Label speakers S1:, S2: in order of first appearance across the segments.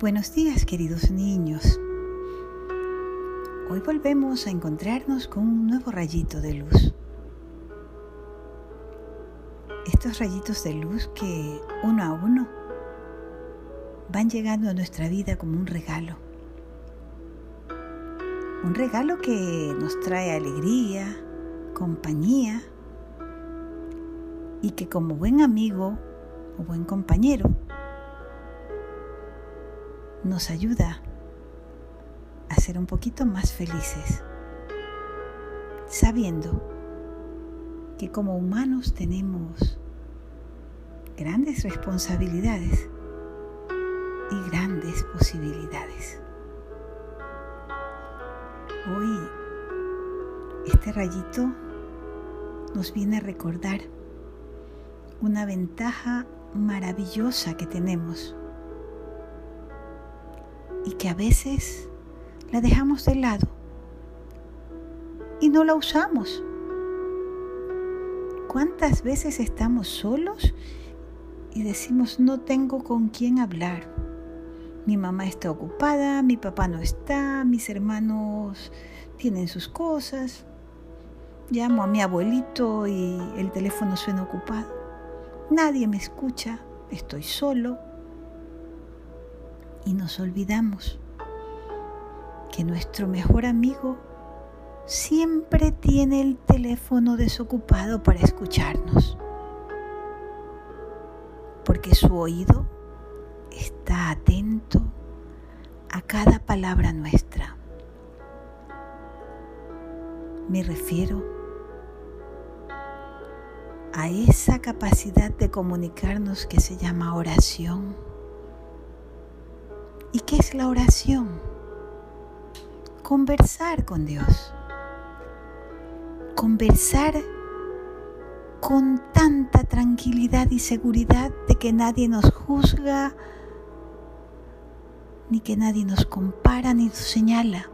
S1: Buenos días queridos niños. Hoy volvemos a encontrarnos con un nuevo rayito de luz. Estos rayitos de luz que uno a uno van llegando a nuestra vida como un regalo. Un regalo que nos trae alegría, compañía y que como buen amigo o buen compañero nos ayuda a ser un poquito más felices, sabiendo que como humanos tenemos grandes responsabilidades y grandes posibilidades. Hoy este rayito nos viene a recordar una ventaja maravillosa que tenemos y que a veces la dejamos de lado y no la usamos. ¿Cuántas veces estamos solos y decimos no tengo con quién hablar? Mi mamá está ocupada, mi papá no está, mis hermanos tienen sus cosas. Llamo a mi abuelito y el teléfono suena ocupado. Nadie me escucha, estoy solo y nos olvidamos que nuestro mejor amigo siempre tiene el teléfono desocupado para escucharnos, porque su oído está atento a cada palabra nuestra. Me refiero a esa capacidad de comunicarnos que se llama oración ¿Y qué es la oración? Conversar con Dios. Conversar con tanta tranquilidad y seguridad de que nadie nos juzga, ni que nadie nos compara ni nos señala.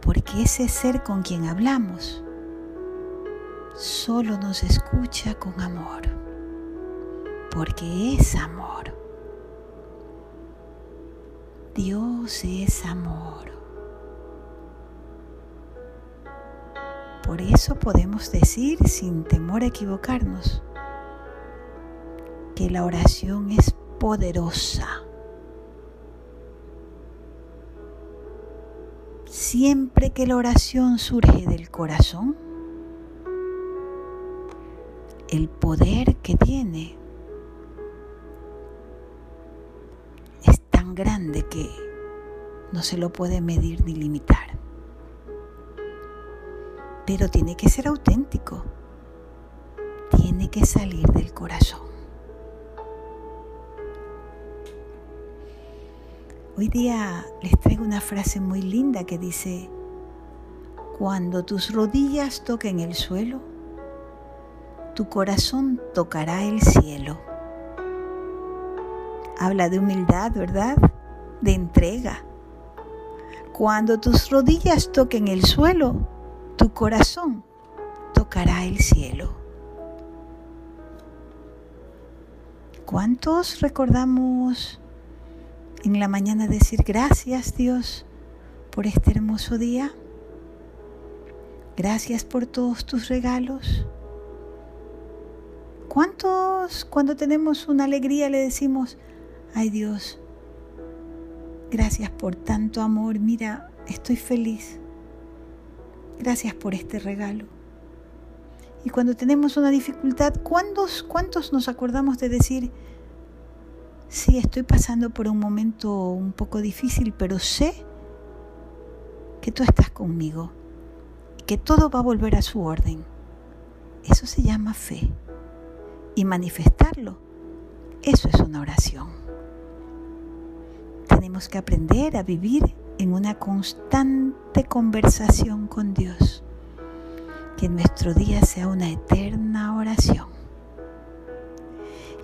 S1: Porque ese ser con quien hablamos solo nos escucha con amor, porque es amor. Dios es amor. Por eso podemos decir sin temor a equivocarnos que la oración es poderosa. Siempre que la oración surge del corazón, el poder que tiene grande que no se lo puede medir ni limitar. Pero tiene que ser auténtico, tiene que salir del corazón. Hoy día les traigo una frase muy linda que dice, cuando tus rodillas toquen el suelo, tu corazón tocará el cielo habla de humildad, ¿verdad? De entrega. Cuando tus rodillas toquen el suelo, tu corazón tocará el cielo. ¿Cuántos recordamos en la mañana decir gracias Dios por este hermoso día? Gracias por todos tus regalos. ¿Cuántos cuando tenemos una alegría le decimos Ay Dios, gracias por tanto amor. Mira, estoy feliz. Gracias por este regalo. Y cuando tenemos una dificultad, ¿cuántos, ¿cuántos nos acordamos de decir, sí, estoy pasando por un momento un poco difícil, pero sé que tú estás conmigo y que todo va a volver a su orden? Eso se llama fe. Y manifestarlo, eso es una oración tenemos que aprender a vivir en una constante conversación con Dios. Que nuestro día sea una eterna oración.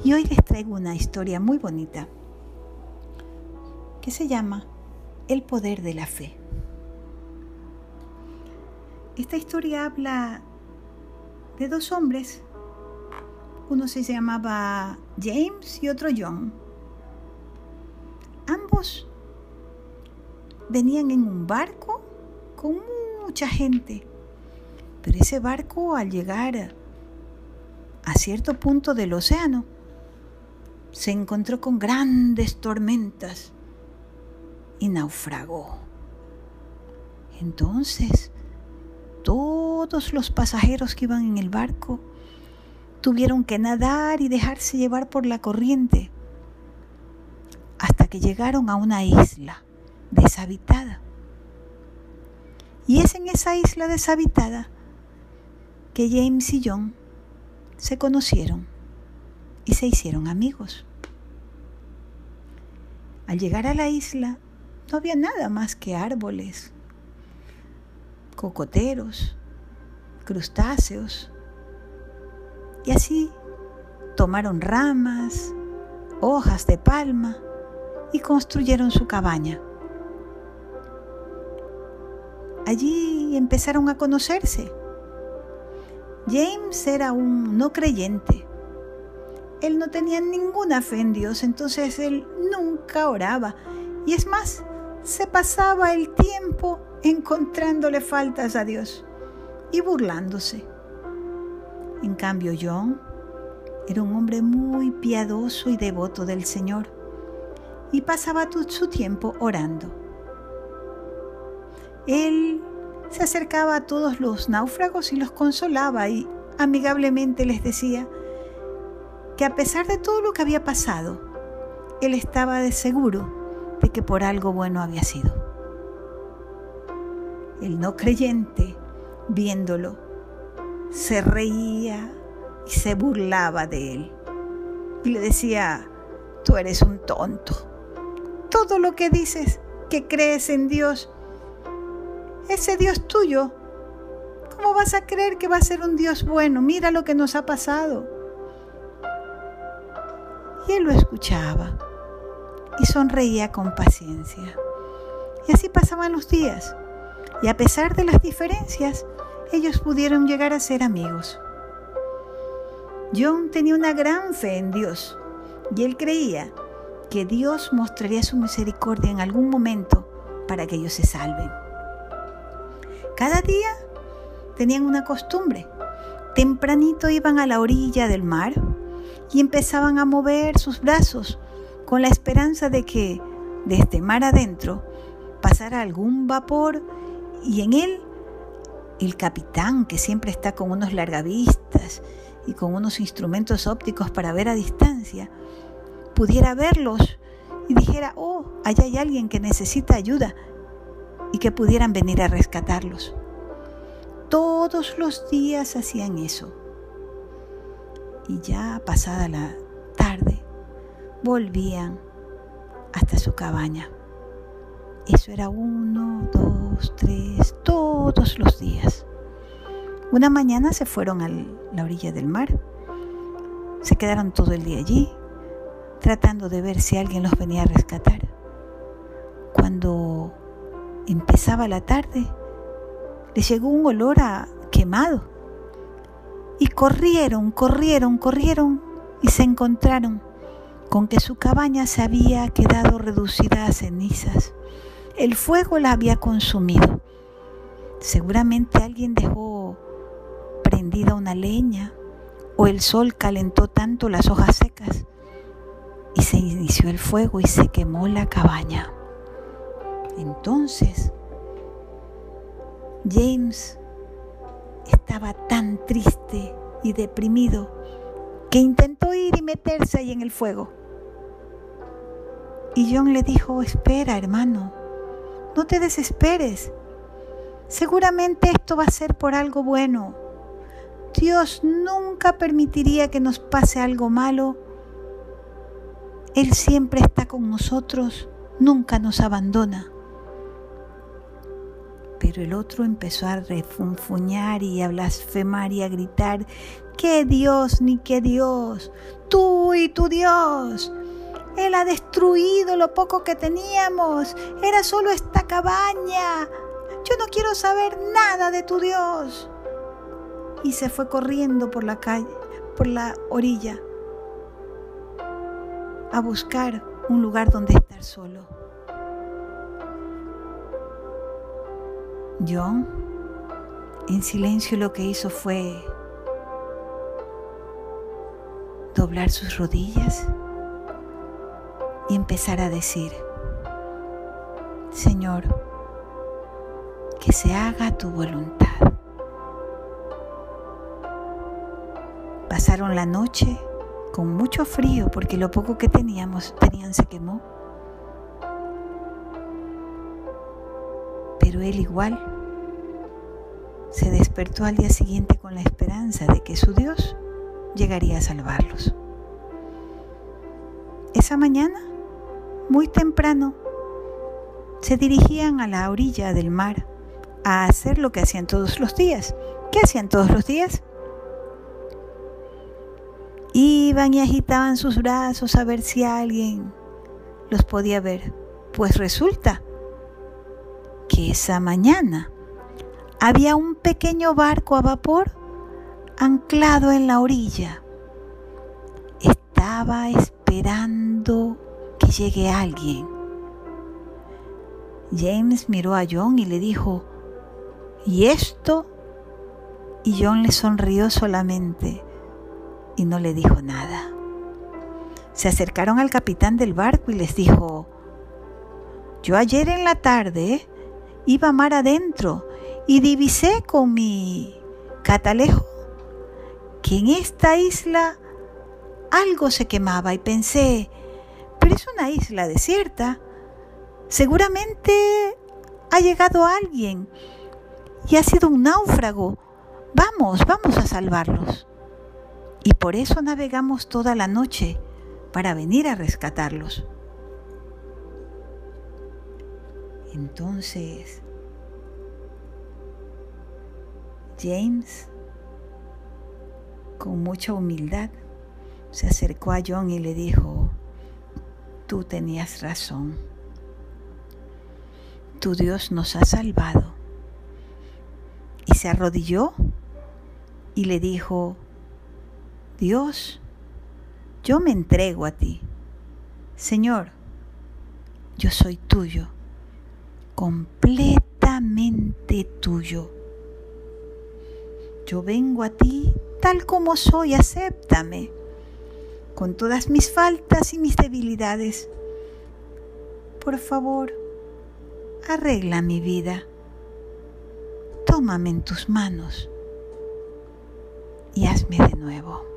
S1: Y hoy les traigo una historia muy bonita que se llama El poder de la fe. Esta historia habla de dos hombres. Uno se llamaba James y otro John venían en un barco con mucha gente. Pero ese barco al llegar a cierto punto del océano se encontró con grandes tormentas y naufragó. Entonces, todos los pasajeros que iban en el barco tuvieron que nadar y dejarse llevar por la corriente hasta que llegaron a una isla deshabitada. Y es en esa isla deshabitada que James y John se conocieron y se hicieron amigos. Al llegar a la isla no había nada más que árboles, cocoteros, crustáceos. Y así tomaron ramas, hojas de palma y construyeron su cabaña. Allí empezaron a conocerse. James era un no creyente. Él no tenía ninguna fe en Dios, entonces él nunca oraba. Y es más, se pasaba el tiempo encontrándole faltas a Dios y burlándose. En cambio, John era un hombre muy piadoso y devoto del Señor y pasaba su tiempo orando. Él se acercaba a todos los náufragos y los consolaba y amigablemente les decía que a pesar de todo lo que había pasado, él estaba de seguro de que por algo bueno había sido. El no creyente, viéndolo, se reía y se burlaba de él y le decía, tú eres un tonto. Todo lo que dices que crees en Dios ese Dios tuyo, ¿cómo vas a creer que va a ser un Dios bueno? Mira lo que nos ha pasado. Y él lo escuchaba y sonreía con paciencia. Y así pasaban los días. Y a pesar de las diferencias, ellos pudieron llegar a ser amigos. John tenía una gran fe en Dios y él creía que Dios mostraría su misericordia en algún momento para que ellos se salven. Cada día tenían una costumbre. Tempranito iban a la orilla del mar y empezaban a mover sus brazos con la esperanza de que desde mar adentro pasara algún vapor y en él el capitán, que siempre está con unos largavistas y con unos instrumentos ópticos para ver a distancia, pudiera verlos y dijera, oh, allá hay alguien que necesita ayuda y que pudieran venir a rescatarlos. Todos los días hacían eso. Y ya pasada la tarde, volvían hasta su cabaña. Eso era uno, dos, tres, todos los días. Una mañana se fueron a la orilla del mar. Se quedaron todo el día allí, tratando de ver si alguien los venía a rescatar. Cuando empezaba la tarde, les llegó un olor a quemado. Y corrieron, corrieron, corrieron y se encontraron con que su cabaña se había quedado reducida a cenizas. El fuego la había consumido. Seguramente alguien dejó prendida una leña o el sol calentó tanto las hojas secas y se inició el fuego y se quemó la cabaña. Entonces, James estaba tan triste y deprimido que intentó ir y meterse ahí en el fuego. Y John le dijo, espera hermano, no te desesperes. Seguramente esto va a ser por algo bueno. Dios nunca permitiría que nos pase algo malo. Él siempre está con nosotros, nunca nos abandona. Pero el otro empezó a refunfuñar y a blasfemar y a gritar, ¡qué Dios ni qué Dios! ¡Tú y tu Dios! Él ha destruido lo poco que teníamos. Era solo esta cabaña. Yo no quiero saber nada de tu Dios. Y se fue corriendo por la calle, por la orilla, a buscar un lugar donde estar solo. John, en silencio, lo que hizo fue doblar sus rodillas y empezar a decir, Señor, que se haga tu voluntad. Pasaron la noche con mucho frío porque lo poco que teníamos tenían se quemó. Pero él igual se despertó al día siguiente con la esperanza de que su Dios llegaría a salvarlos. Esa mañana, muy temprano, se dirigían a la orilla del mar a hacer lo que hacían todos los días. ¿Qué hacían todos los días? Iban y agitaban sus brazos a ver si alguien los podía ver. Pues resulta que esa mañana había un pequeño barco a vapor anclado en la orilla. Estaba esperando que llegue alguien. James miró a John y le dijo, ¿y esto? Y John le sonrió solamente y no le dijo nada. Se acercaron al capitán del barco y les dijo, yo ayer en la tarde iba mar adentro y divisé con mi catalejo que en esta isla algo se quemaba y pensé, pero es una isla desierta, seguramente ha llegado alguien y ha sido un náufrago. Vamos, vamos a salvarlos. Y por eso navegamos toda la noche para venir a rescatarlos. Entonces, James, con mucha humildad, se acercó a John y le dijo, tú tenías razón, tu Dios nos ha salvado. Y se arrodilló y le dijo, Dios, yo me entrego a ti. Señor, yo soy tuyo, completamente tuyo. Yo vengo a ti tal como soy, acéptame, con todas mis faltas y mis debilidades. Por favor, arregla mi vida. Tómame en tus manos y hazme de nuevo.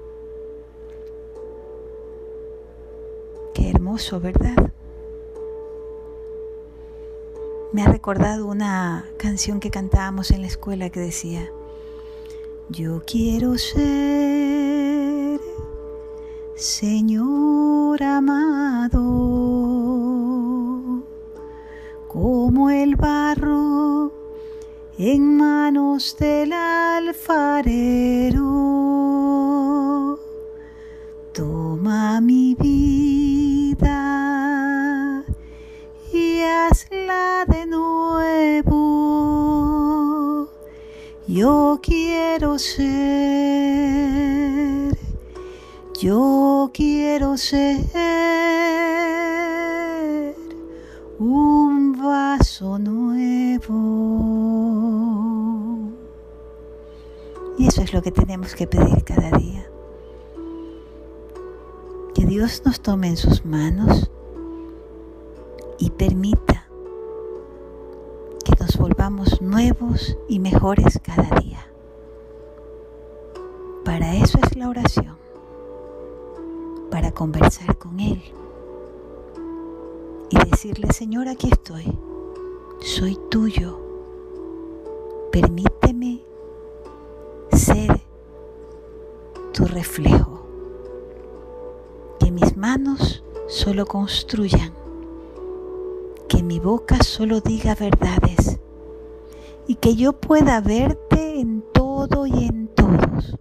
S1: ¿Verdad? Me ha recordado una canción que cantábamos en la escuela que decía, yo quiero ser, Señor amado, como el barro en manos del alfarero. Hazla de nuevo. Yo quiero ser, yo quiero ser un vaso nuevo. Y eso es lo que tenemos que pedir cada día. Que Dios nos tome en sus manos y permita que nos volvamos nuevos y mejores cada día. Para eso es la oración, para conversar con Él y decirle, Señor, aquí estoy, soy tuyo, permíteme ser tu reflejo, que mis manos solo construyan, mi boca solo diga verdades y que yo pueda verte en todo y en todos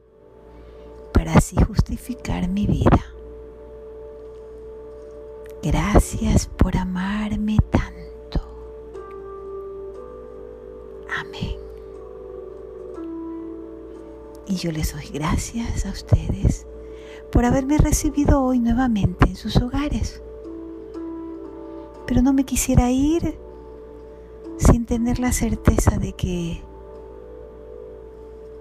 S1: para así justificar mi vida. Gracias por amarme tanto. Amén. Y yo les doy gracias a ustedes por haberme recibido hoy nuevamente en sus hogares. Pero no me quisiera ir sin tener la certeza de que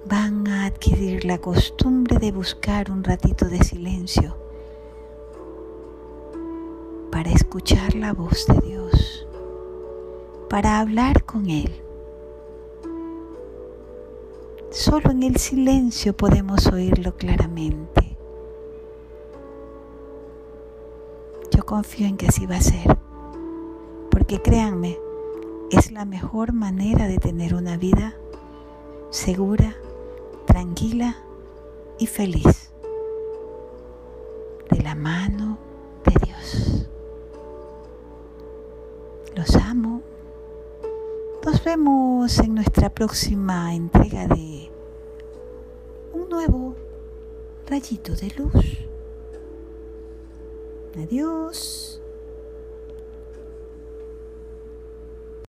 S1: van a adquirir la costumbre de buscar un ratito de silencio para escuchar la voz de Dios, para hablar con Él. Solo en el silencio podemos oírlo claramente. Yo confío en que así va a ser, porque créanme, es la mejor manera de tener una vida segura, tranquila y feliz, de la mano de Dios. Los amo. Nos vemos en nuestra próxima entrega de un nuevo rayito de luz. Adiós.